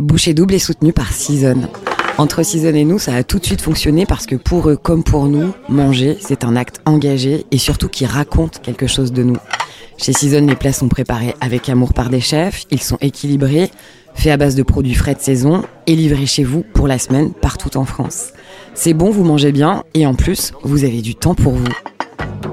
Boucher Double est soutenu par Season. Entre Season et nous, ça a tout de suite fonctionné parce que pour eux comme pour nous, manger, c'est un acte engagé et surtout qui raconte quelque chose de nous. Chez Season, les plats sont préparés avec amour par des chefs, ils sont équilibrés, faits à base de produits frais de saison et livrés chez vous pour la semaine partout en France. C'est bon, vous mangez bien et en plus, vous avez du temps pour vous.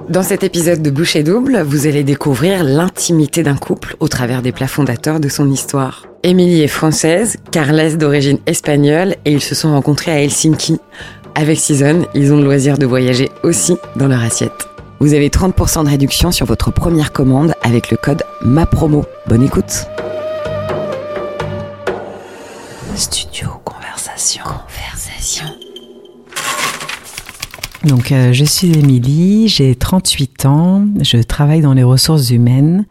Dans cet épisode de Boucher Double, vous allez découvrir l'intimité d'un couple au travers des plats fondateurs de son histoire. Émilie est française, Carles d'origine espagnole et ils se sont rencontrés à Helsinki. Avec Season, ils ont le loisir de voyager aussi dans leur assiette. Vous avez 30% de réduction sur votre première commande avec le code MAPROMO. Bonne écoute Studio Conversation. Conversation. Donc, euh, je suis Émilie, j'ai 38 ans, je travaille dans les ressources humaines.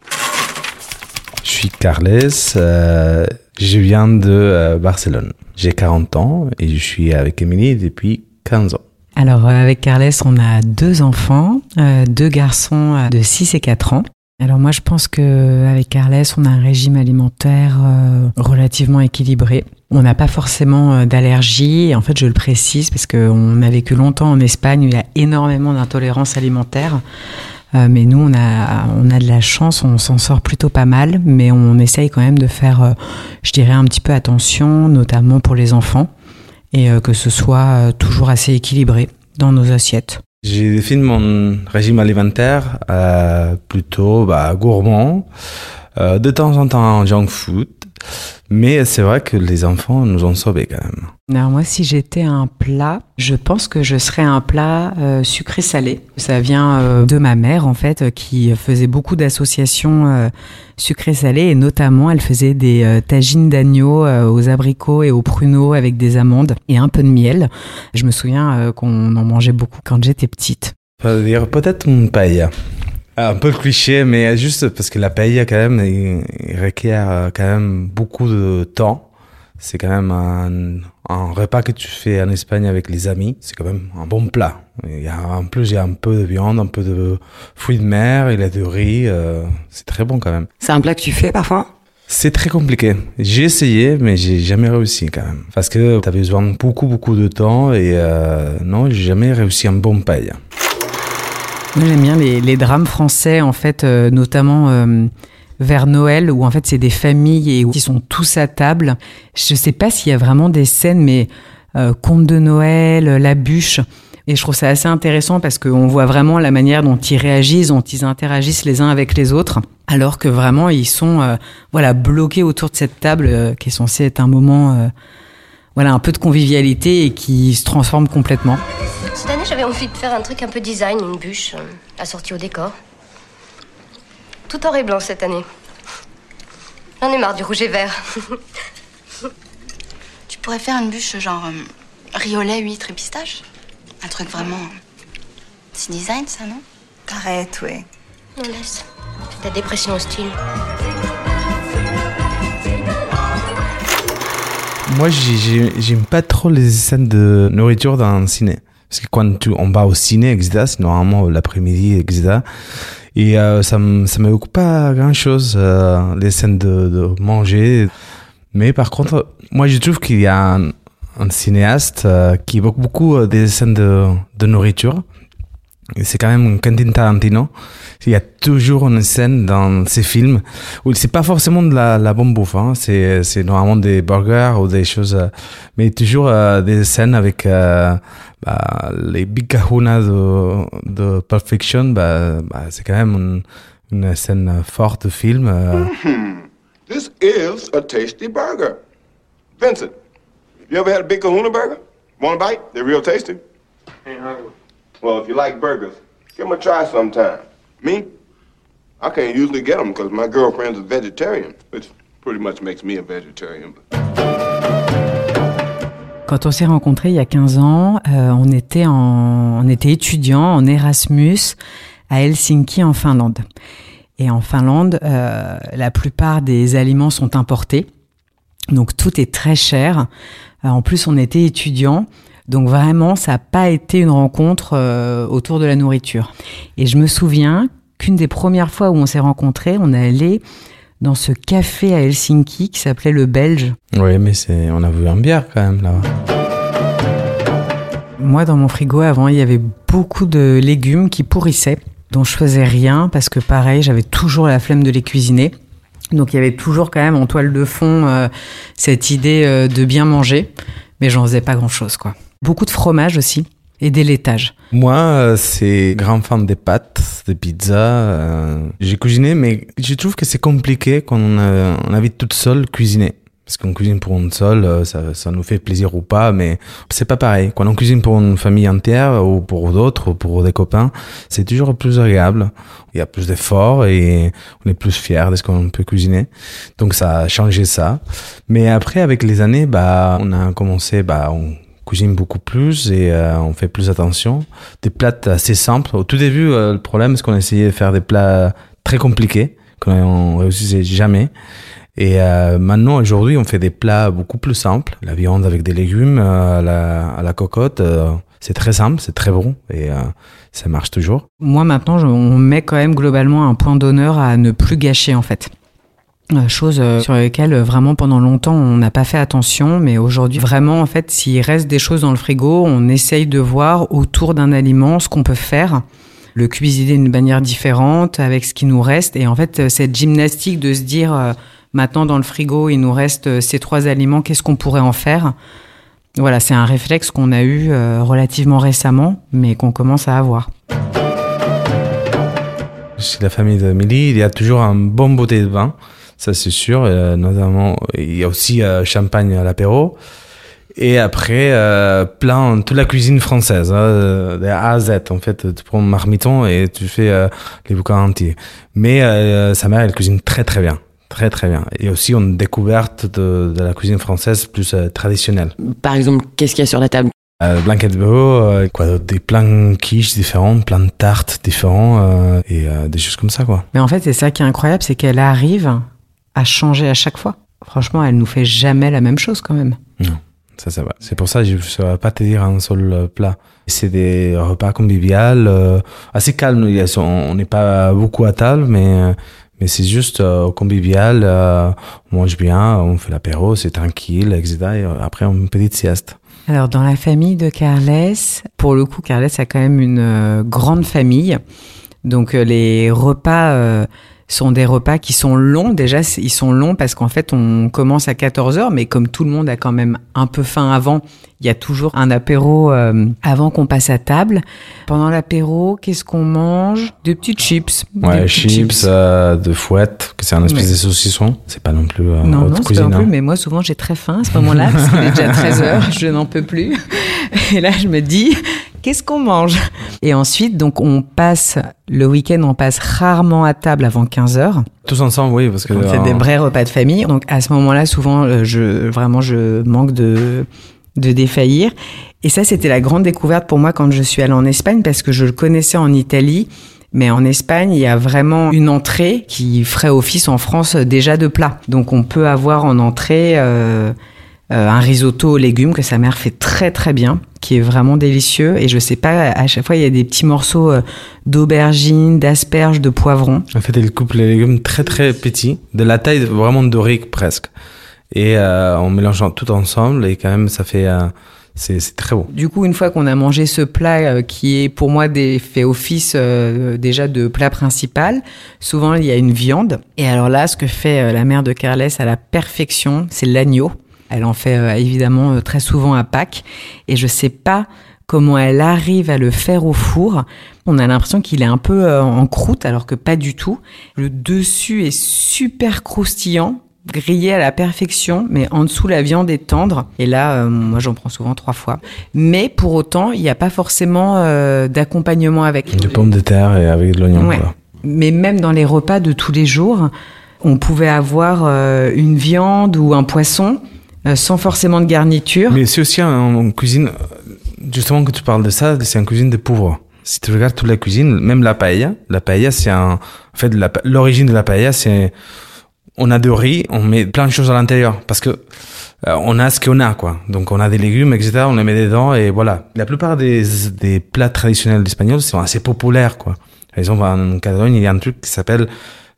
Je suis Carles, euh, je viens de euh, Barcelone. J'ai 40 ans et je suis avec Émilie depuis 15 ans. Alors, euh, avec Carles, on a deux enfants, deux garçons de 6 et 4 ans. Alors moi, je pense que avec Carles, on a un régime alimentaire relativement équilibré. On n'a pas forcément d'allergie. En fait, je le précise parce qu'on a vécu longtemps en Espagne où il y a énormément d'intolérance alimentaire. Euh, mais nous, on a, on a de la chance, on s'en sort plutôt pas mal, mais on essaye quand même de faire, euh, je dirais, un petit peu attention, notamment pour les enfants, et euh, que ce soit toujours assez équilibré dans nos assiettes. J'ai défini mon régime alimentaire plutôt bah, gourmand, de temps en temps junk food, mais c'est vrai que les enfants nous ont sauvés quand même. Alors moi, si j'étais un plat, je pense que je serais un plat euh, sucré-salé. Ça vient euh, de ma mère, en fait, euh, qui faisait beaucoup d'associations euh, sucré-salé, et notamment, elle faisait des tagines d'agneau aux abricots et aux pruneaux avec des amandes et un peu de miel. Je me souviens qu'on en mangeait beaucoup quand j'étais petite. Faut dire peut-être une paella. Ah, Un peu cliché, mais juste parce que la paella, quand même, il, il requiert euh, quand même beaucoup de temps. C'est quand même un, un repas que tu fais en Espagne avec les amis. C'est quand même un bon plat. Il y a, en plus, il y a un peu de viande, un peu de fruits de mer, il y a du riz. euh, c'est très bon quand même. C'est un plat que tu fais parfois? C'est très compliqué. J'ai essayé, mais j'ai jamais réussi quand même. Parce que tu as besoin de beaucoup, beaucoup de temps et euh, non, j'ai jamais réussi un bon paella. Moi, j'aime bien les, les drames français, en fait, euh, notamment euh, vers Noël, où en fait c'est des familles et où ils sont tous à table. Je sais pas s'il y a vraiment des scènes, mais euh, conte de Noël, euh, la bûche. Et je trouve ça assez intéressant parce qu'on voit vraiment la manière dont ils réagissent, dont ils interagissent les uns avec les autres, alors que vraiment ils sont euh, voilà bloqués autour de cette table euh, qui est censée être un moment euh, voilà un peu de convivialité et qui se transforme complètement. Cette année, j'avais envie de faire un truc un peu design, une bûche euh, assortie au décor. Tout or et blanc cette année. J'en ai marre du rouge et vert. Tu pourrais faire une bûche genre euh, riz au lait, huître et pistache? Un truc vraiment. C'est design, ça, non? Arrête, ouais. Non, laisse. C'est ta dépression hostile. Moi, j'ai- j'ai- j'aime pas trop les scènes de nourriture dans un ciné. Parce que quand tu, on va au ciné, etc., c'est normalement l'après-midi, etc. Et euh, ça me ça pas grand-chose, euh, les scènes de, manger. Mais par contre, moi, je trouve qu'il y a un, cinéaste euh, qui évoque beaucoup euh, des scènes de, nourriture. C'est quand même Quentin Tarantino. Il y a toujours une scène dans ses films où c'est pas forcément de la, la bonne bouffe, hein. c'est, c'est normalement des burgers ou des choses, euh, mais toujours euh, des scènes avec euh, bah, les big kahuna de, de Pulp Fiction, bah, bah, c'est quand même une, une scène forte de film. euh. This is a tasty burger. Vincent, you ever had a big kahuna burger? Want a bite? They're real tasty. Well, if you like burgers, give them a try sometime. Me? I can't usually get them because my girlfriend's a vegetarian, which pretty much makes me a vegetarian. Quand on s'est rencontrés il y a 15 ans, euh, on était en, on était étudiants en Erasmus à Helsinki en Finlande. Et en Finlande, euh, la plupart des aliments sont importés, donc tout est très cher. Euh, en plus, on était étudiants, donc vraiment, ça n'a pas été une rencontre euh, autour de la nourriture. Et je me souviens qu'une des premières fois où on s'est rencontrés, on est allé dans ce café à Helsinki qui s'appelait le Belge. Oui, mais c'est, on a vu un bière quand même là. Moi, dans mon frigo avant, il y avait beaucoup de légumes qui pourrissaient, dont je faisais rien parce que pareil, j'avais toujours la flemme de les cuisiner. Donc il y avait toujours quand même en toile de fond euh, cette idée euh, de bien manger, mais j'en faisais pas grand-chose quoi. Beaucoup de fromage aussi et des laitages. Moi, euh, c'est grand fan des pâtes, des pizzas. J'ai cuisiné, mais je trouve que c'est compliqué quand on, on habite toute seule cuisiner. Parce qu'on cuisine pour une seule, ça, ça nous fait plaisir ou pas, mais c'est pas pareil. Quand on cuisine pour une famille entière ou pour d'autres, ou pour des copains, c'est toujours plus agréable. Il y a plus d'efforts et on est plus fier de ce qu'on peut cuisiner. Donc ça a changé ça. Mais après, avec les années, bah, on a commencé, bah, cuisine beaucoup plus et euh, on fait plus attention. Des plats assez simples. Au tout début, euh, le problème, c'est qu'on essayait de faire des plats très compliqués, qu'on réussissait jamais. Et euh, maintenant, aujourd'hui, on fait des plats beaucoup plus simples. La viande avec des légumes à, la, cocotte, c'est très simple, c'est très bon et ça marche toujours. Moi, maintenant, je, on met quand même globalement un point d'honneur à ne plus gâcher, en fait. Euh, Chose euh, sur lesquelles euh, vraiment pendant longtemps on n'a pas fait attention, mais aujourd'hui vraiment en fait s'il reste des choses dans le frigo, on essaye de voir autour d'un aliment ce qu'on peut faire le cuisiner d'une manière différente avec ce qui nous reste. Et en fait, cette gymnastique de se dire, maintenant dans le frigo, il nous reste ces trois aliments, qu'est-ce qu'on pourrait en faire? Voilà, c'est un réflexe qu'on a eu relativement récemment, mais qu'on commence à avoir. Chez la famille d'Amélie, il y a toujours un bon bouteille de vin, ça c'est sûr. Euh, notamment, il y a aussi euh, champagne à l'apéro. Et après, euh, plein, toute la cuisine française, hein, de A à Z. En fait, tu prends un marmiton et tu fais euh, les bouquins entiers. Mais euh, sa mère, elle cuisine très très bien. Très très bien. Et aussi une découverte de, de la cuisine française plus euh, traditionnelle. Par exemple, qu'est-ce qu'il y a sur la table? Euh, blanquette de veau, euh, quoi, des plans quiches différents, plein de tartes différents euh, et euh, des choses comme ça, quoi. Mais en fait, c'est ça qui est incroyable, c'est qu'elle arrive à changer à chaque fois. Franchement, elle nous fait jamais la même chose quand même. Non, ça, ça va. C'est pour ça que je ne saurais pas te dire un seul euh, plat. C'est des repas conviviaux, euh, assez a- On n'est pas beaucoup à table, mais, mais c'est juste euh, convivial. euh, on mange bien, on fait l'apéro, c'est tranquille, etc. Et après, une petite sieste. Alors, dans la famille de Carles, pour le coup, Carles a quand même une euh, grande famille. Donc, les repas sont des repas qui sont longs. Déjà, ils sont longs parce qu'en fait, on commence à 14 heures, mais comme tout le monde a quand même un peu faim avant, il y a toujours un apéro euh, avant qu'on passe à table. Pendant l'apéro, qu'est-ce qu'on mange? Des petites chips. Des Ouais, petites chips, euh, de fouette, que c'est un espèce Ouais. de saucisson. C'est pas non plus euh, Non, non, pas cuisine. non plus, hein. mais moi, souvent, j'ai très faim à ce moment-là, parce qu'il est déjà 13 heures, je n'en peux plus. Et là, je me dis, qu'est-ce qu'on mange Et ensuite, donc, on passe, le week-end, on passe rarement à table avant 15 heures. Tous ensemble, oui, parce que On fait euh, des vrais repas de famille. Donc, à ce moment-là, souvent, euh, je, vraiment, je manque de, de défaillir. Et ça, c'était la grande découverte pour moi quand je suis allée en Espagne, parce que je le connaissais en Italie. Mais en Espagne, il y a vraiment une entrée qui ferait office en France euh, déjà de plat. Donc on peut avoir en entrée euh, euh, un risotto aux légumes que sa mère fait très très bien, qui est vraiment délicieux. Et je sais pas, à chaque fois, il y a des petits morceaux euh, d'aubergines, d'asperges, de poivrons. En fait, elle coupe les légumes très très petits, de la taille de- vraiment dorique presque. Et euh, en mélangeant tout ensemble, et quand même, ça fait. euh, c'est très beau. Du coup, une fois qu'on a mangé ce plat euh, qui est pour moi des, fait office euh, déjà de plat principal, souvent il y a une viande. Et alors là, ce que fait la mère de Carles à la perfection, c'est l'agneau. Elle en fait euh, évidemment euh, très souvent à Pâques. Et je sais pas comment elle arrive à le faire au four. On a l'impression qu'il est un peu euh, en croûte, alors que pas du tout. Le dessus est super croustillant, grillé à la perfection, mais en dessous la viande est tendre. Et là, euh, moi j'en prends souvent trois fois. Mais pour autant, il n'y a pas forcément euh, d'accompagnement avec. Du pomme de terre et avec de l'oignon. Ouais. Mais même dans les repas de tous les jours, on pouvait avoir euh, une viande ou un poisson sans forcément de garniture. Mais c'est aussi en, cuisine, justement que tu parles de ça, c'est une cuisine de pauvres. Si tu regardes toute la cuisine, même la paella, la paella c'est un, en fait l'origine de la paella c'est, on a de riz, on met plein de choses à l'intérieur parce que euh, on a ce qu'on a quoi. Donc on a des légumes etc. On les met dedans et voilà. La plupart des des plats traditionnels espagnols sont assez populaires quoi. Par exemple en Catalogne il y a un truc qui s'appelle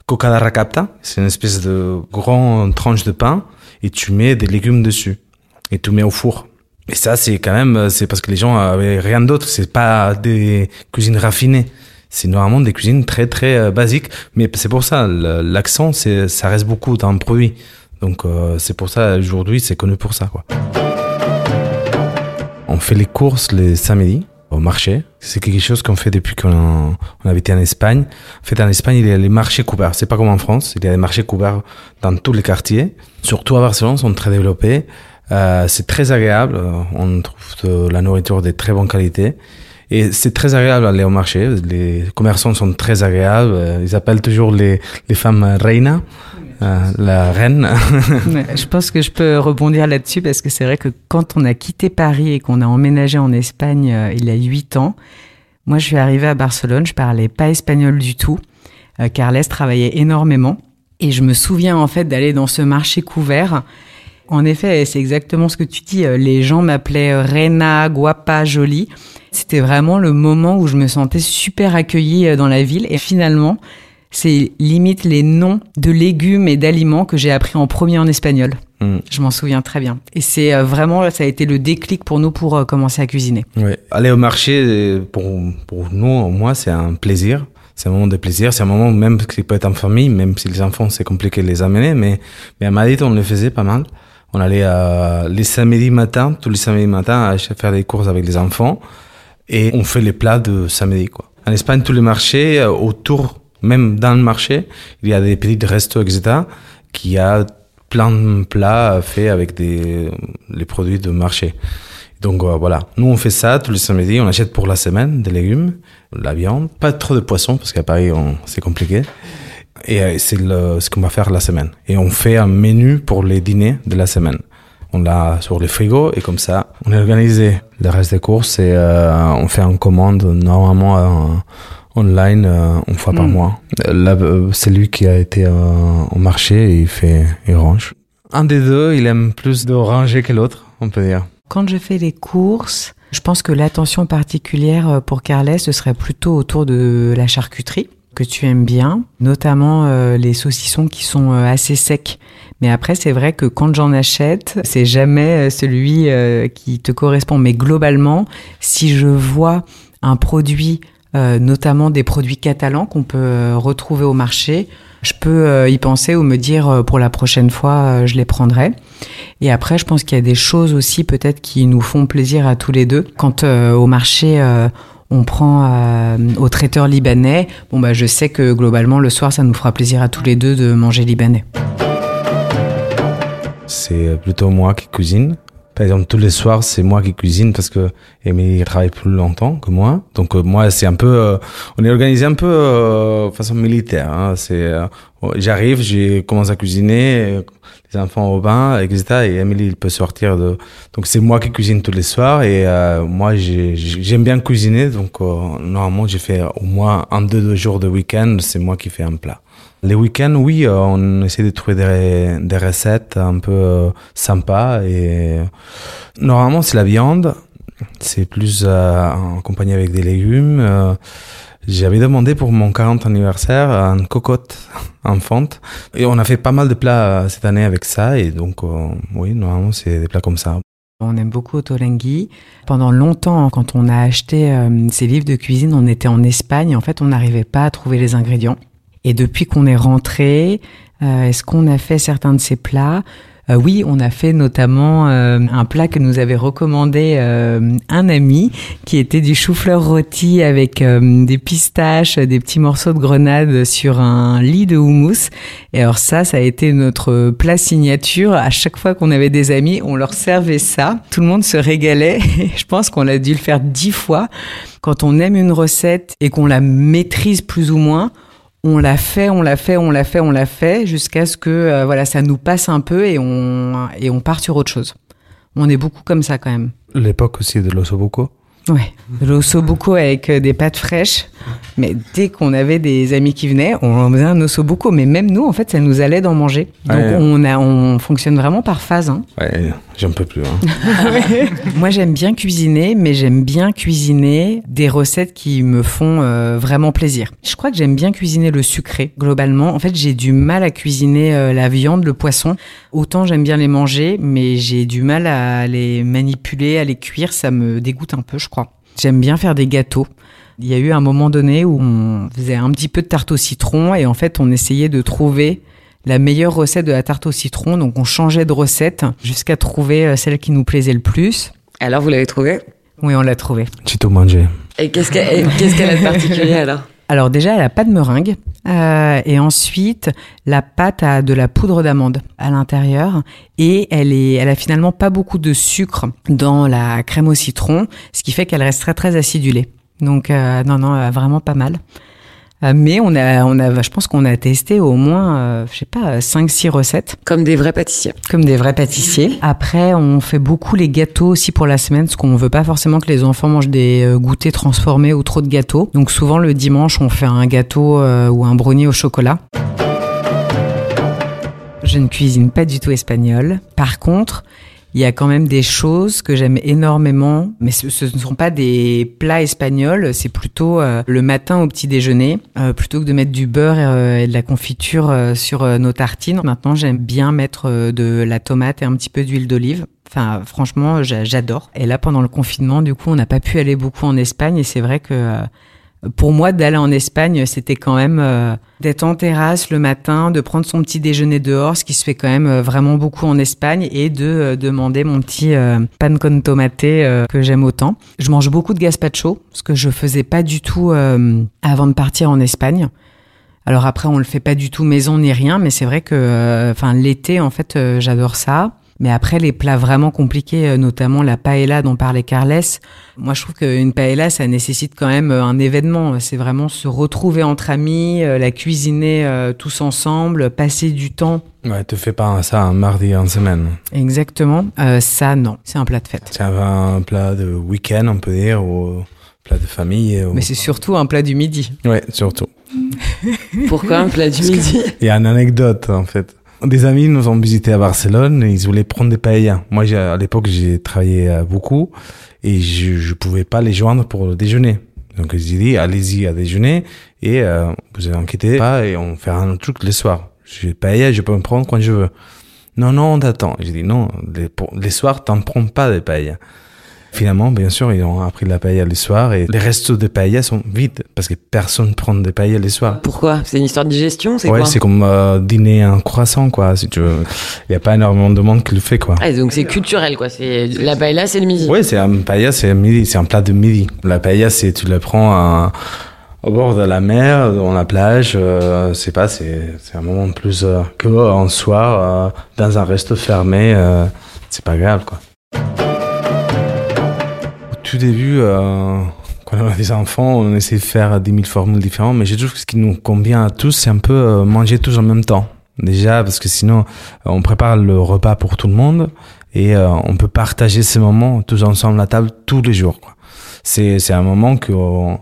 cocada racapta, c'est une espèce de grande tranche de pain et tu mets des légumes dessus et tu mets au four. Et ça, c'est quand même, c'est parce que les gens avaient rien d'autre. C'est pas des cuisines raffinées. C'est normalement des cuisines très très euh, basiques. Mais c'est pour ça, l'accent, ça reste beaucoup dans le produit. Donc euh, c'est pour ça aujourd'hui, c'est connu pour ça, quoi. On fait les courses les samedis au marché. C'est quelque chose qu'on fait depuis qu'on on habitait en Espagne. En fait, en Espagne, il y a les marchés couverts. C'est pas comme en France. Il y a des marchés couverts dans tous les quartiers. Surtout à Barcelone, sont très développés. Euh, c'est très agréable. Euh, on trouve de la nourriture de très bonne qualité. Et c'est très agréable d'aller au marché. Les commerçants sont très agréables. Euh, ils appellent toujours les, les femmes reina, la reine. je pense que je peux rebondir là-dessus parce que c'est vrai que quand on a quitté Paris et qu'on a emménagé en Espagne il y a huit ans, moi je suis arrivée à Barcelone, je parlais pas espagnol du tout. Carles travaillait énormément. Et je me souviens en fait d'aller dans ce marché couvert en effet, c'est exactement ce que tu dis. Euh, les gens m'appelaient euh, Rena, Guapa, Jolie. C'était vraiment le moment où je me sentais super accueillie euh, dans la ville. Et finalement, c'est limite les noms de légumes et d'aliments que j'ai appris en premier en espagnol. Hmm. Je m'en souviens très bien. Et c'est vraiment, ça a été le déclic pour nous pour commencer à cuisiner. Oui. Aller au marché, pour, pour nous, moi, c'est un plaisir c'est un moment de plaisir, c'est un moment même qui peut être en famille, même si les enfants c'est compliqué de les amener, mais, mais à Madrid on le faisait pas mal. On allait euh, les samedis matin, tous les samedis matins, à faire des courses avec les enfants. Et on fait les plats de samedi, quoi. En Espagne, tous les marchés, euh, autour, même dans le marché, il y a des petits restos, etc., qui a plein de plats faits avec les produits de marché. Donc euh, voilà, nous on fait ça tous les samedis, on achète pour la semaine des légumes, la viande, pas trop de poissons parce qu'à Paris c'est compliqué. Et euh, c'est ce qu'on va faire la semaine. Et on fait un menu pour les dîners de la semaine. On l'a sur le frigo et comme ça, on est organisé. Le reste des courses, et euh, on fait une commande normalement euh, online une fois par hmm. mois. c'est lui qui a été au marché et il fait, il range. Un des deux, il aime plus de ranger que l'autre, on peut dire. Quand je fais les courses, je pense que l'attention particulière pour Carlet, ce serait plutôt autour de la charcuterie que tu aimes bien, notamment euh, les saucissons qui sont euh, assez secs. Mais après, c'est vrai que quand j'en achète, c'est jamais euh, celui qui te correspond. Mais globalement, si je vois un produit, notamment des produits catalans qu'on peut retrouver au marché, je peux y penser ou me dire pour la prochaine fois, je les prendrai. Et après, je pense qu'il y a des choses aussi peut-être qui nous font plaisir à tous les deux. Quand au marché on prend euh, au traiteur libanais, bon bah je sais que globalement le soir ça nous fera plaisir à tous les deux de manger libanais. C'est plutôt moi qui cuisine. Par exemple, tous les soirs, c'est moi qui cuisine parce que Émilie travaille plus longtemps que moi. Donc euh, moi, c'est un peu, euh, on est organisé un peu de façon militaire. Hein. C'est, j'arrive, je commence à cuisiner, les enfants au bain, etc. Et Emily, il peut sortir de. Donc c'est moi qui cuisine tous les soirs et euh, moi j'aime bien cuisiner. Donc euh, normalement j'ai fait au moins un deux, deux jours de week-end, c'est moi qui fais un plat. Les week-ends, oui, euh, on essaie de trouver des, des recettes un peu sympas et normalement c'est la viande. C'est plus accompagné avec des légumes. J'avais demandé pour mon 40 anniversaire une cocotte enfante. Et on a fait pas mal de plats euh, cette année avec ça. Et donc, euh, oui, normalement, c'est des plats comme ça. On aime beaucoup Otolenghi. Pendant longtemps, quand on a acheté euh, ces livres de cuisine, on était en Espagne. En fait, on n'arrivait pas à trouver les ingrédients. Et depuis qu'on est rentré, est-ce qu'on a fait certains de ces plats? Euh, oui, on a fait notamment euh, un plat que nous avait recommandé euh, un ami, qui était du chou-fleur rôti avec des pistaches, des petits morceaux de grenade sur un lit de houmous. Et alors ça, ça a été notre plat signature. À chaque fois qu'on avait des amis, on leur servait ça. Tout le monde se régalait. Je pense qu'on a dû le faire dix fois. Quand on aime une recette et qu'on la maîtrise plus ou moins, on l'a fait, on l'a fait, on l'a fait, on l'a fait, jusqu'à ce que euh, voilà, ça nous passe un peu et on, et on part sur autre chose. On est beaucoup comme ça quand même. L'époque aussi de l'ossobuco, Ouais, l'osso buco avec euh, des pâtes fraîches. Mais dès qu'on avait des amis qui venaient, on faisait un osso buco. Mais même nous, en fait, ça nous allait d'en manger. Donc Ouais. on, a, on fonctionne vraiment par phase. hein. Ouais, j'en peux plus. Hein. Moi, j'aime bien cuisiner, mais j'aime bien cuisiner des recettes qui me font euh, vraiment plaisir. Je crois que j'aime bien cuisiner le sucré, globalement. En fait, j'ai du mal à cuisiner euh, la viande, le poisson. Autant j'aime bien les manger, mais j'ai du mal à les manipuler, à les cuire. Ça me dégoûte un peu, je crois. J'aime bien faire des gâteaux. Il y a eu un moment donné où on faisait un petit peu de tarte au citron et en fait, on essayait de trouver la meilleure recette de la tarte au citron. Donc, on changeait de recette jusqu'à trouver euh, celle qui nous plaisait le plus. Alors, vous l'avez trouvé Oui, on l'a trouvé. J'ai tout mangé. Et qu'est-ce qu'elle et qu'est-ce qu'elle a de particulier alors? Alors déjà, elle a pas de meringue. Euh, et ensuite, la pâte a de la poudre d'amande à l'intérieur. Et elle, est, elle a finalement pas beaucoup de sucre dans la crème au citron, ce qui fait qu'elle reste très très acidulée. Donc euh, non, non, euh, vraiment pas mal. Euh, mais on a, on a, je pense qu'on a testé au moins, euh, je sais pas, 5-6 recettes. Comme des vrais pâtissiers. Comme des vrais pâtissiers. Après, on fait beaucoup les gâteaux aussi pour la semaine, parce qu'on veut pas forcément que les enfants mangent des euh, goûters transformés ou trop de gâteaux. Donc souvent le dimanche, on fait un gâteau euh, ou un brownie au chocolat. Je ne cuisine pas du tout espagnol. Par contre, il y a quand même des choses que j'aime énormément, mais ce, ne sont pas des plats espagnols, c'est plutôt euh, le matin au petit déjeuner, euh, plutôt que de mettre du beurre euh, et de la confiture sur nos tartines. Maintenant, j'aime bien mettre de la tomate et un petit peu d'huile d'olive. Enfin, franchement, j'a- j'adore. Et là, pendant le confinement, du coup, on n'a pas pu aller beaucoup en Espagne, et c'est vrai que pour moi, d'aller en Espagne, c'était quand même euh, d'être en terrasse le matin, de prendre son petit déjeuner dehors, ce qui se fait quand même euh, vraiment beaucoup en Espagne, et de euh, demander mon petit euh, pan con tomate que j'aime autant. Je mange beaucoup de gazpacho, ce que je faisais pas du tout avant de partir en Espagne. Alors après, on le fait pas du tout maison ni rien, mais c'est vrai que, enfin, l'été, en fait, j'adore ça. Mais après, les plats vraiment compliqués, euh, notamment la paella dont parlait Carles, moi, je trouve qu'une paella, ça nécessite quand même euh, un événement. C'est vraiment se retrouver entre amis, euh, la cuisiner tous ensemble, passer du temps. Ouais, te fais pas ça un mardi en semaine. Exactement. Euh, ça, non. C'est un plat de fête. C'est un plat de week-end, on peut dire, ou plat de famille. ou- Mais c'est surtout un plat du midi. Ouais, surtout. Pourquoi un plat du midi? Il y a une anecdote, en fait. Des amis nous ont visité à Barcelone et ils voulaient prendre des paellas. Moi, à l'époque, j'ai travaillé euh, beaucoup et je, je pouvais pas les joindre pour le déjeuner. Donc, j'ai dit, allez-y à déjeuner et euh, vous inquiétez pas et on fera un truc le soir. J'ai paella, je peux me prendre quand je veux. Non, non, on t'attend. J'ai dit, non, les, les soirs, t'en prends pas des paellas. Finalement, bien sûr, ils ont appris de la paella les soirs et les restos de paella sont vides parce que personne prend des paellas les soirs. Pourquoi? C'est une histoire de digestion C'est Ouais, quoi? c'est comme euh, dîner un croissant, quoi, si tu veux. Il n'y a pas énormément de monde qui le fait, quoi. Ah, donc c'est culturel quoi. C'est la paella, c'est le midi. Ouais, c'est un paella, c'est midi, c'est un plat de midi. La paella, c'est tu le prends à- au bord de la mer, dans la plage, euh, c'est pas, c'est c'est un moment plus euh, que en soir euh, dans un resto fermé, euh, c'est pas grave, quoi. Au tout début, euh, quand on a des enfants, on essaie de faire 10 000 formules différentes, mais je trouve que ce qui nous convient à tous, c'est un peu euh, manger tous en même temps. Déjà, parce que sinon, euh, on prépare le repas pour tout le monde et euh, on peut partager ces moments tous ensemble à table tous les jours. C'est c'est un moment qu'on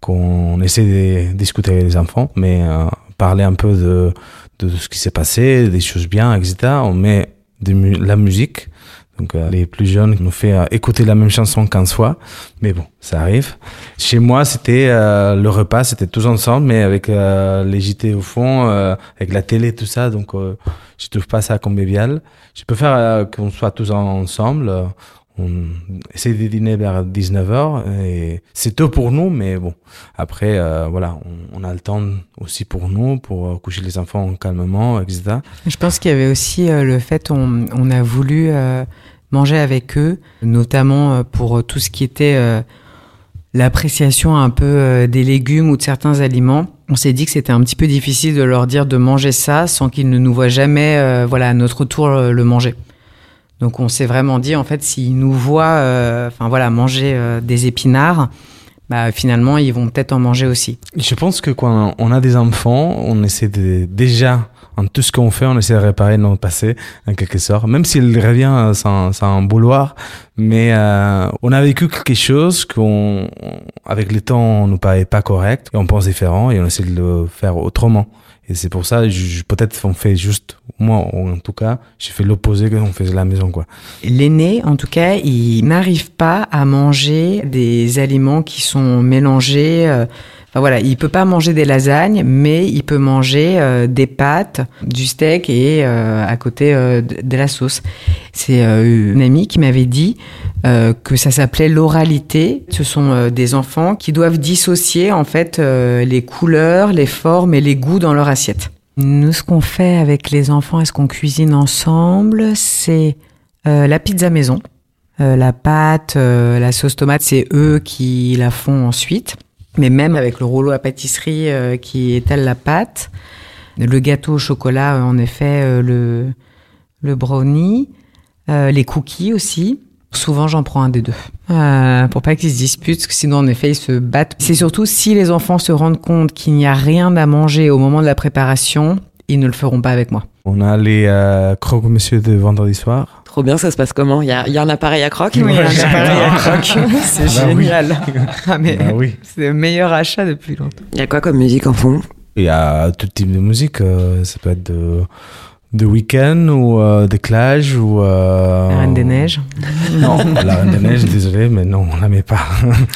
qu'on essaie de discuter avec les enfants, mais euh, parler un peu de de ce qui s'est passé, des choses bien, etc. On met de la musique. Donc euh, les plus jeunes nous fait euh, écouter la même chanson 15 fois, mais bon, ça arrive. Chez moi, c'était euh, le repas, c'était tous ensemble, mais avec euh, les JT au fond, euh, avec la télé, tout ça. Donc euh, je trouve pas ça convivial. Je préfère euh, qu'on soit tous ensemble. on essaie de dîner vers 19h et c'est tôt pour nous, mais bon. Après, euh, voilà, on, on a le temps aussi pour nous, pour euh, coucher les enfants calmement, etc. Je pense qu'il y avait aussi euh, le fait on, on a voulu euh, manger avec eux, notamment euh, pour tout ce qui était euh, l'appréciation un peu euh, des légumes ou de certains aliments. On s'est dit que c'était un petit peu difficile de leur dire de manger ça sans qu'ils ne nous voient jamais, euh, voilà, à notre tour euh, le manger. Donc on s'est vraiment dit en fait s'ils nous voient, euh, enfin voilà, manger euh, des épinards, bah finalement ils vont peut-être en manger aussi. Je pense que quand on a des enfants, on essaie de déjà en tout ce qu'on fait, on essaie de réparer notre passé en quelque sorte, même s'il revient sans, sans bouloir. Mais euh, on a vécu quelque chose qu'on, avec le temps, on nous paraît pas correct et on pense différent et on essaie de le faire autrement. Et c'est pour ça, peut-être on fait juste, moi en tout cas, j'ai fait l'opposé qu'on faisait à la maison, quoi. L'aîné, en tout cas, il n'arrive pas à manger des aliments qui sont mélangés. Voilà, il peut pas manger des lasagnes, mais il peut manger euh, des pâtes, du steak et euh, à côté euh, de, de la sauce. C'est une amie qui m'avait dit que ça s'appelait l'oralité. Ce sont des enfants qui doivent dissocier en fait les couleurs, les formes et les goûts dans leur assiette. Nous, ce qu'on fait avec les enfants, est-ce qu'on cuisine ensemble C'est la pizza maison. La pâte, la sauce tomate, c'est eux qui la font ensuite. Mais même avec le rouleau à pâtisserie euh, qui étale la pâte, le gâteau au chocolat, euh, en effet, euh, le, le brownie, les cookies aussi. Souvent, j'en prends un des deux. Pour pas qu'ils se disputent, sinon, en effet, ils se battent. C'est surtout si les enfants se rendent compte qu'il n'y a rien à manger au moment de la préparation, ils ne le feront pas avec moi. On a les croque-monsieur de vendredi soir. Trop bien, ça se passe comment? Il y a, il y a un appareil à croque? Oui, un Ouais, appareil à croque. C'est Bah oui. génial. Ah, mais Bah oui. c'est le meilleur achat depuis longtemps. Il y a quoi comme musique en fond? Il y a tout type de musique. euh, ça peut être de, de Weekend ou euh, de Clash ou. Euh, La Reine des Neiges. Non, la Reine des Neiges, désolé, mais non, on la met pas.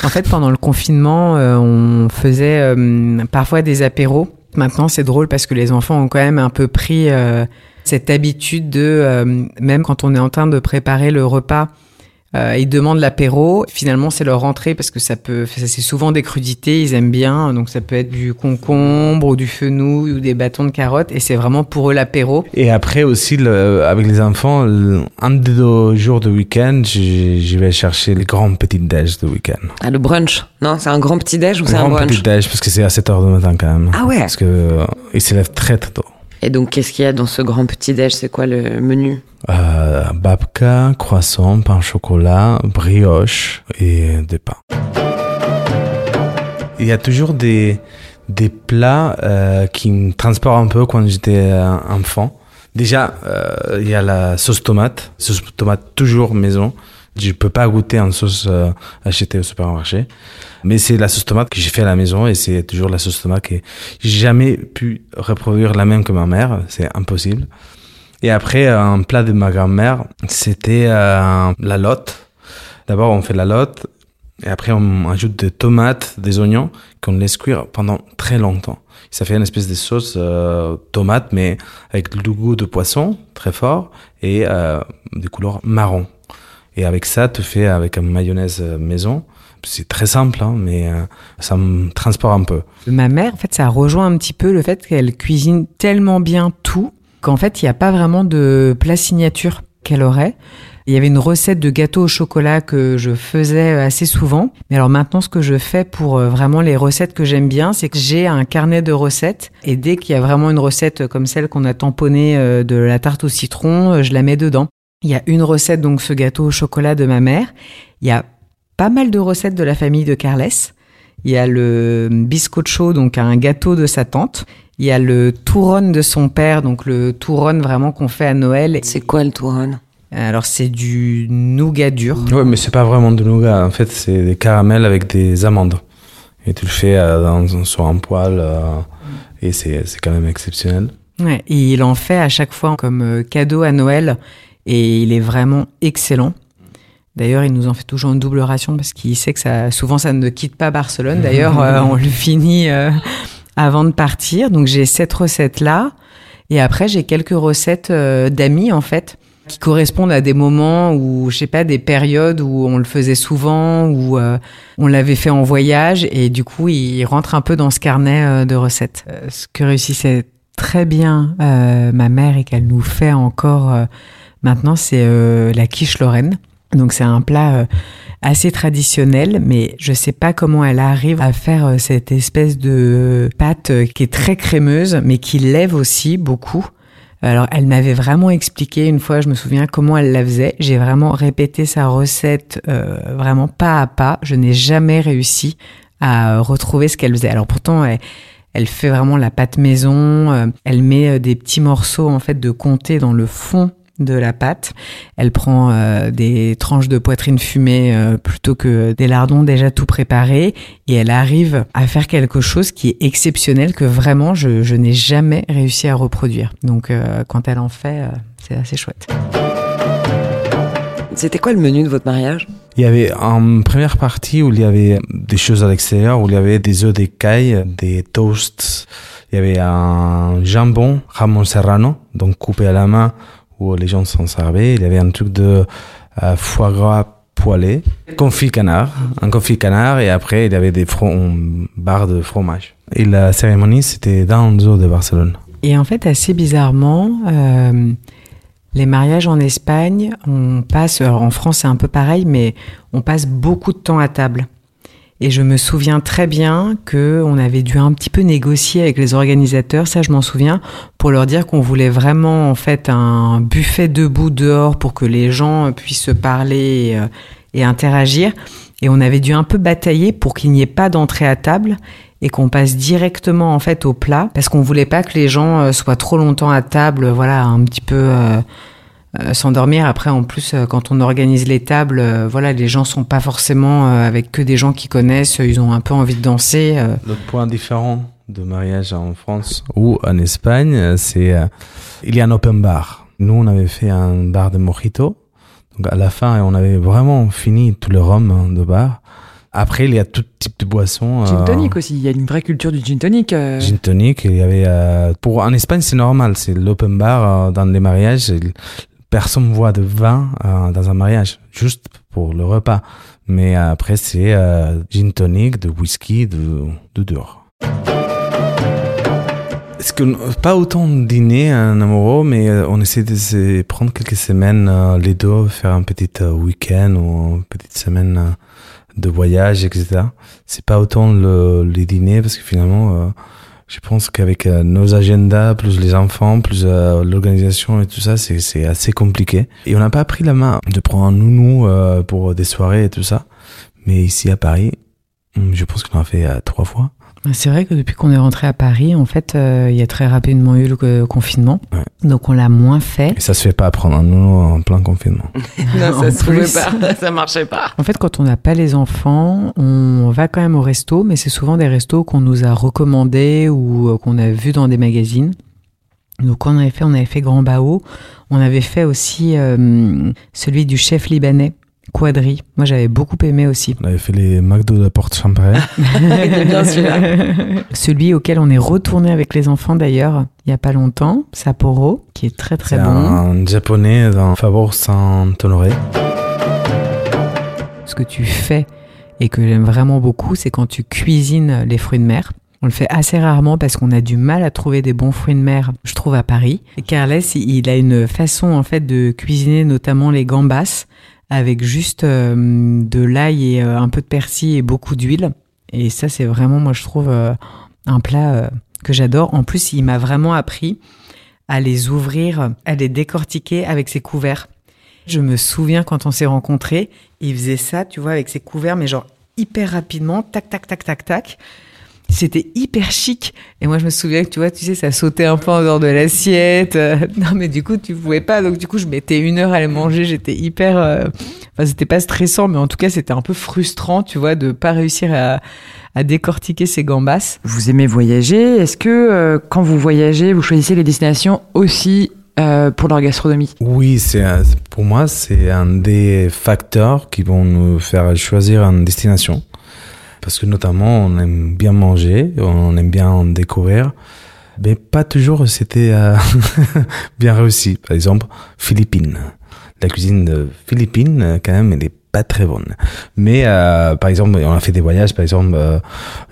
En fait, pendant le confinement, euh, on faisait euh, parfois des apéros. Maintenant, c'est drôle parce que les enfants ont quand même un peu pris euh, cette habitude de, euh, même quand on est en train de préparer le repas, euh, ils demandent l'apéro. Finalement, c'est leur entrée parce que ça peut, ça, c'est souvent des crudités. Ils aiment bien, donc ça peut être du concombre ou du fenouil ou des bâtons de carottes, et c'est vraiment pour eux l'apéro. Et après aussi, le- avec les enfants, le- un des deux jours de week-end, je, vais chercher les grands petits déj de week-end. Ah, le brunch Non, c'est un grand petit déj ou c'est un Grand brunch? petit déj, parce que c'est à 7 heures du matin quand même. Ah ouais Parce que euh, ils se lèvent très très tôt. Et donc, qu'est-ce qu'il y a dans ce grand petit déj? C'est quoi le menu? Euh, babka, croissant, pain au chocolat, brioche et des pains. Il y a toujours des, des plats euh, qui me transportent un peu quand j'étais euh, enfant. Déjà, il y a la sauce tomate. Sauce tomate toujours maison. Je peux pas goûter en sauce euh, achetée au supermarché. Mais c'est la sauce tomate que j'ai fait à la maison et c'est toujours la sauce tomate que j'ai jamais pu reproduire la même que ma mère. C'est impossible. Et après, un plat de ma grand-mère, c'était euh, la lotte. D'abord, on fait la lotte, et après, on ajoute des tomates, des oignons, qu'on laisse cuire pendant très longtemps. Ça fait une espèce de sauce euh, tomate, mais avec le goût de poisson, très fort, et euh, des couleurs marron. Et avec ça, tu fais avec une mayonnaise euh, maison. C'est très simple, hein, mais euh, ça me transporte un peu. Ma mère, en fait, ça rejoint un petit peu le fait qu'elle cuisine tellement bien tout qu'en fait, il n'y a pas vraiment de plat signature qu'elle aurait. Il y avait une recette de gâteau au chocolat que je faisais assez souvent. Mais alors maintenant, ce que je fais pour euh, vraiment les recettes que j'aime bien, c'est que j'ai un carnet de recettes. Et dès qu'il y a vraiment une recette comme celle qu'on a tamponnée de la tarte au citron, je la mets dedans. Il y a une recette, donc ce gâteau au chocolat de ma mère. Il y a pas mal de recettes de la famille de Carles. Il y a le biscotcho, donc un gâteau de sa tante. Il y a le touron de son père, donc le touron vraiment qu'on fait à Noël. C'est quoi le touron Alors c'est du nougat dur. Ouais, mais c'est pas vraiment de nougat. En fait, c'est des caramels avec des amandes. Et tu le fais euh, dans, sur un poêle euh, et c'est c'est quand même exceptionnel. Ouais, et il en fait à chaque fois comme euh, cadeau à Noël et il est vraiment excellent. D'ailleurs, il nous en fait toujours une double ration parce qu'il sait que ça, souvent ça ne quitte pas Barcelone. D'ailleurs, euh, on le finit euh, avant de partir. Donc j'ai cette recette là et après j'ai quelques recettes euh, d'amis en fait qui correspondent à des moments où je sais pas des périodes où on le faisait souvent où on l'avait fait en voyage et du coup il rentre un peu dans ce carnet de recettes. Ce que réussissait très bien ma mère et qu'elle nous fait encore maintenant, c'est euh, la quiche lorraine. Donc c'est un plat euh, assez traditionnel, mais je sais pas comment elle arrive à faire euh, cette espèce de pâte euh, qui est très crémeuse, mais qui lève aussi beaucoup. Alors, elle m'avait vraiment expliqué une fois, je me souviens comment elle la faisait. J'ai vraiment répété sa recette euh, vraiment pas à pas. Je n'ai jamais réussi à retrouver ce qu'elle faisait. Alors pourtant, elle, elle fait vraiment la pâte maison. Elle met des petits morceaux en fait de comté dans le fond de la pâte. Elle prend euh, des tranches de poitrine fumée euh, plutôt que des lardons déjà tout préparés et elle arrive à faire quelque chose qui est exceptionnel que vraiment je, je n'ai jamais réussi à reproduire. Donc euh, quand elle en fait, euh, c'est assez chouette. C'était quoi le menu de votre mariage? Il y avait une première partie où il y avait des choses à l'extérieur, où il y avait des œufs d'écaille, des toasts, il y avait un jambon, jamon serrano, donc coupé à la main, où les gens s'en servaient. Il y avait un truc de euh, foie gras poêlé, confit canard, un confit canard, et après il y avait des barres de fromage. Et la cérémonie, c'était dans le zoo de Barcelone. Et en fait, assez bizarrement, euh, les mariages en Espagne, on passe, alors en France c'est un peu pareil, mais on passe beaucoup de temps à table. Et je me souviens très bien que on avait dû un petit peu négocier avec les organisateurs, ça je m'en souviens, pour leur dire qu'on voulait vraiment en fait un buffet debout dehors pour que les gens puissent se parler et, euh, interagir. Et on avait dû un peu batailler pour qu'il n'y ait pas d'entrée à table et qu'on passe directement en fait au plat parce qu'on voulait pas que les gens euh, soient trop longtemps à table, voilà, un petit peu euh, euh, s'endormir. Après, en plus, euh, quand on organise les tables, euh, voilà, les gens sont pas forcément euh, avec que des gens qui connaissent, ils ont un peu envie de danser. euh. L'autre point différent de mariage en France ou en Espagne, c'est euh, il y a un open bar. Nous, on avait fait un bar de mojito. Donc à la fin, on avait vraiment fini tout le rhum hein, de bar. Après, il y a tout type de boissons. Gin euh, tonic aussi. Il y a une vraie culture du gin tonic. euh. Gin tonic, il y avait euh, pour en Espagne c'est normal, c'est l'open bar euh, dans les mariages. Personne voit de vin euh, dans un mariage, juste pour le repas. Mais euh, après c'est euh, gin tonic, de whisky, de, de. Est-ce que pas autant dîner un amoureux, mais on essaie de prendre quelques semaines les deux, faire un petit week-end ou une petite semaine de voyage, etc. C'est pas autant le, les dîners parce que finalement, je pense qu'avec euh, nos agendas, plus les enfants, plus euh, l'organisation et tout ça, c'est assez compliqué. Et on n'a pas pris la main de prendre un nounou euh, pour des soirées et tout ça. Mais ici à Paris, hum, je pense qu'on en a fait trois fois. C'est vrai que depuis qu'on est rentré à Paris, en fait, euh, il y a très rapidement eu le euh, confinement, Ouais. donc on l'a moins fait. Et ça se fait pas prendre un nounou en plein confinement. Non, ça se pouvait plus. pas, ça marchait pas. En fait, quand on n'a pas les enfants, on va quand même au resto, mais c'est souvent des restos qu'on nous a recommandés ou euh, qu'on a vus dans des magazines. Donc, quand on avait fait, on avait fait Grand Bao. On avait fait aussi euh, celui du chef libanais, Quadri. Moi, j'avais beaucoup aimé aussi. On avait fait les McDo de la Porte Champagne. était bien celui auquel on est retourné avec les enfants d'ailleurs, il y a pas longtemps, Sapporo, qui est très très C'est bon. un japonais dans Favor Saint-Honoré. Ce que tu fais et que j'aime vraiment beaucoup, c'est quand tu cuisines les fruits de mer. On le fait assez rarement parce qu'on a du mal à trouver des bons fruits de mer, je trouve, à Paris. Carles, il il a une façon, en fait, de cuisiner notamment les gambas avec juste euh, de l'ail et euh, un peu de persil et beaucoup d'huile. Et ça, c'est vraiment, moi, je trouve, euh, un plat que j'adore. En plus, il m'a vraiment appris à les ouvrir, à les décortiquer avec ses couverts. Je me souviens quand on s'est rencontrés, il faisait ça, tu vois, avec ses couverts, mais genre hyper rapidement, tac, tac, tac, tac, tac. C'était hyper chic. Et moi, je me souviens que, tu vois, tu sais, ça sautait un peu en dehors de l'assiette. Euh, non, mais du coup, tu pouvais pas. Donc, du coup, je mettais une heure à les manger. J'étais hyper... euh, Enfin, c'était pas stressant, mais en tout cas, c'était un peu frustrant, tu vois, de pas réussir à, à décortiquer ces gambas. Vous aimez voyager. Est-ce que euh, quand vous voyagez, vous choisissez les destinations aussi euh, pour leur gastronomie? Oui, c'est pour moi, c'est un des facteurs qui vont nous faire choisir une destination. Parce que notamment, on aime bien manger, on aime bien en découvrir, mais pas toujours c'était euh, bien réussi. Par exemple, Philippines. La cuisine de Philippines, euh, quand même, elle est pas très bonne. Mais euh, par exemple, on a fait des voyages, par exemple,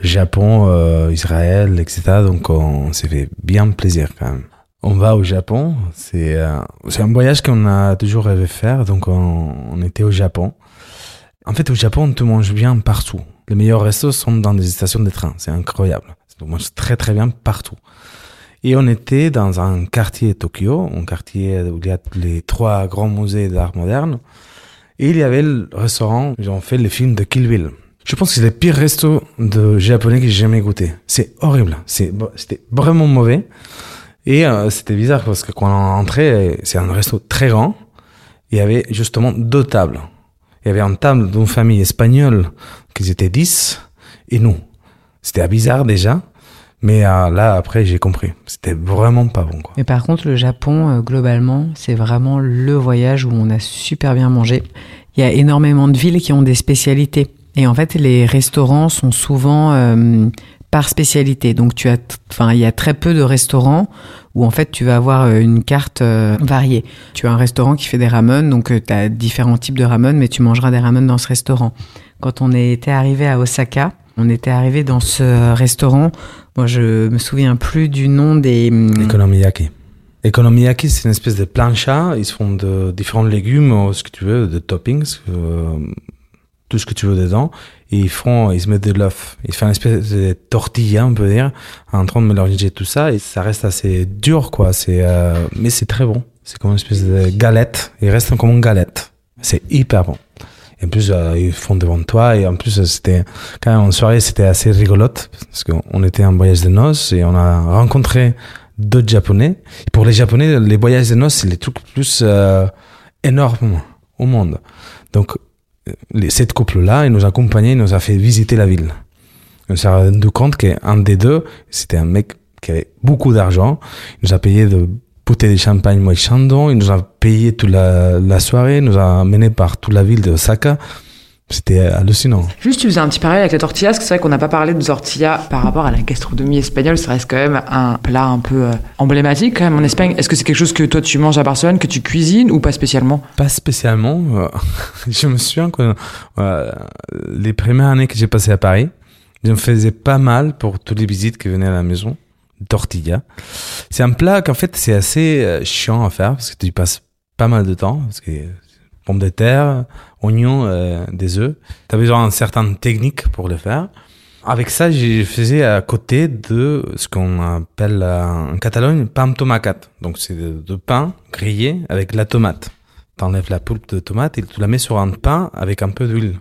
Japon, Israël, etc. Donc on s'est fait bien plaisir quand même. On va au Japon, c'est c'est un voyage qu'on a toujours rêvé faire, donc on, on était au Japon. En fait, au Japon, on te mange bien partout. Les meilleurs restos sont dans des stations de train, c'est incroyable. On mange très très bien partout. Et on était dans un quartier Tokyo, un quartier où il y a les trois grands musées d'art moderne. Et il y avait le restaurant, ils ont fait le film de Kill Bill. Je pense que c'est le pire resto de japonais que j'ai jamais goûté. C'est horrible. C'était vraiment mauvais. Et euh, c'était bizarre parce que quand on est entré, c'est un resto très grand. Il y avait justement deux tables. Il y avait une table d'une famille espagnole qui étaient 10 et nous. C'était bizarre déjà. Mais euh, là, après, j'ai compris. C'était vraiment pas bon. Quoi. Mais par contre, le Japon, euh, globalement, c'est vraiment le voyage où on a super bien mangé. Il y a énormément de villes qui ont des spécialités. Et en fait, les restaurants sont souvent euh, par spécialité. Donc, tu as, enfin, il y a très peu de restaurants où en fait tu vas avoir une carte variée. Tu as un restaurant qui fait des ramen, donc tu as différents types de ramen, mais tu mangeras des ramen dans ce restaurant. Quand on était arrivé à Osaka, on était arrivé dans ce restaurant. Moi, je me souviens plus du nom des. Economiyaki. Hum, Economiyaki, c'est une espèce de plancha. Ils font de différents légumes, ce que tu veux, de toppings, euh, tout ce que tu veux dedans. Et ils font, ils se mettent de l'œuf. Ils font une espèce de tortilla, on peut dire, en train de mélanger tout ça. Et ça reste assez dur, quoi. C'est, euh, mais c'est très bon. C'est comme une espèce de galette. Il reste comme une galette. C'est hyper bon. Et en plus, euh, ils font devant toi. Et en plus, c'était quand même en soirée, c'était assez rigolote parce qu'on était en voyage de noces et on a rencontré d'autres Japonais. Pour les Japonais, les voyages de noces, c'est les trucs plus euh, énormes au monde. Donc, les, cette couple-là, il nous a accompagnés, il nous a fait visiter la ville. On s'est rendu compte qu'un des deux, c'était un mec qui avait beaucoup d'argent. Il nous a payé de bouteille de champagne moi Chandon. Il nous a payé toute la, la soirée, il nous a mené par toute la ville de Osaka. C'était hallucinant. Juste, tu faisais un petit parallèle avec la tortilla, parce que c'est vrai qu'on n'a pas parlé de tortilla par rapport à la gastronomie espagnole. Ça reste quand même un plat un peu euh, emblématique quand même en Espagne. Est-ce que c'est quelque chose que toi tu manges à Barcelone, que tu cuisines ou pas spécialement? Pas spécialement. Euh, je me souviens que euh, les premières années que j'ai passées à Paris, je me faisais pas mal pour toutes les visites qui venaient à la maison tortilla. C'est un plat qu'en fait c'est assez chiant à faire parce que tu passes pas mal de temps parce que pommes de terre, oignons, euh, des œufs. Tu as besoin d'une certaine technique pour le faire. Avec ça, je faisais à côté de ce qu'on appelle euh, en Catalogne pain tomate. Donc c'est de, pain grillé avec la tomate. Tu enlèves la pulpe de tomate et tu la mets sur un pain avec un peu d'huile.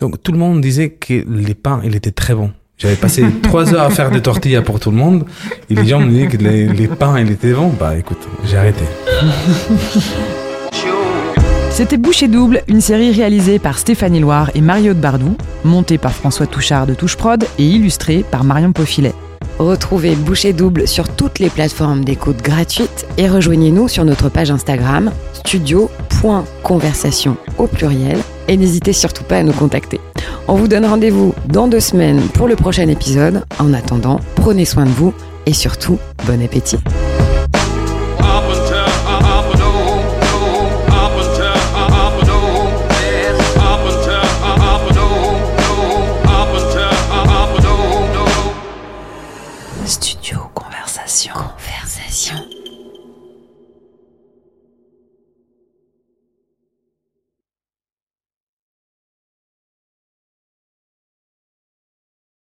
Donc tout le monde disait que les pains, il était très bon. J'avais passé trois heures à faire des tortillas pour tout le monde. Et les gens me disaient que les, les pains, ils étaient bons. Bah écoute, j'ai arrêté. C'était Boucher Double, une série réalisée par Stéphanie Loire et Mario de Bardou, montée par François Touchard de Touche Prod et illustrée par Marion Paufilet. Retrouvez Boucher Double sur toutes les plateformes d'écoute gratuites et rejoignez-nous sur notre page Instagram studio.conversation au pluriel et n'hésitez surtout pas à nous contacter. On vous donne rendez-vous dans deux semaines pour le prochain épisode. En attendant, prenez soin de vous et surtout, bon appétit.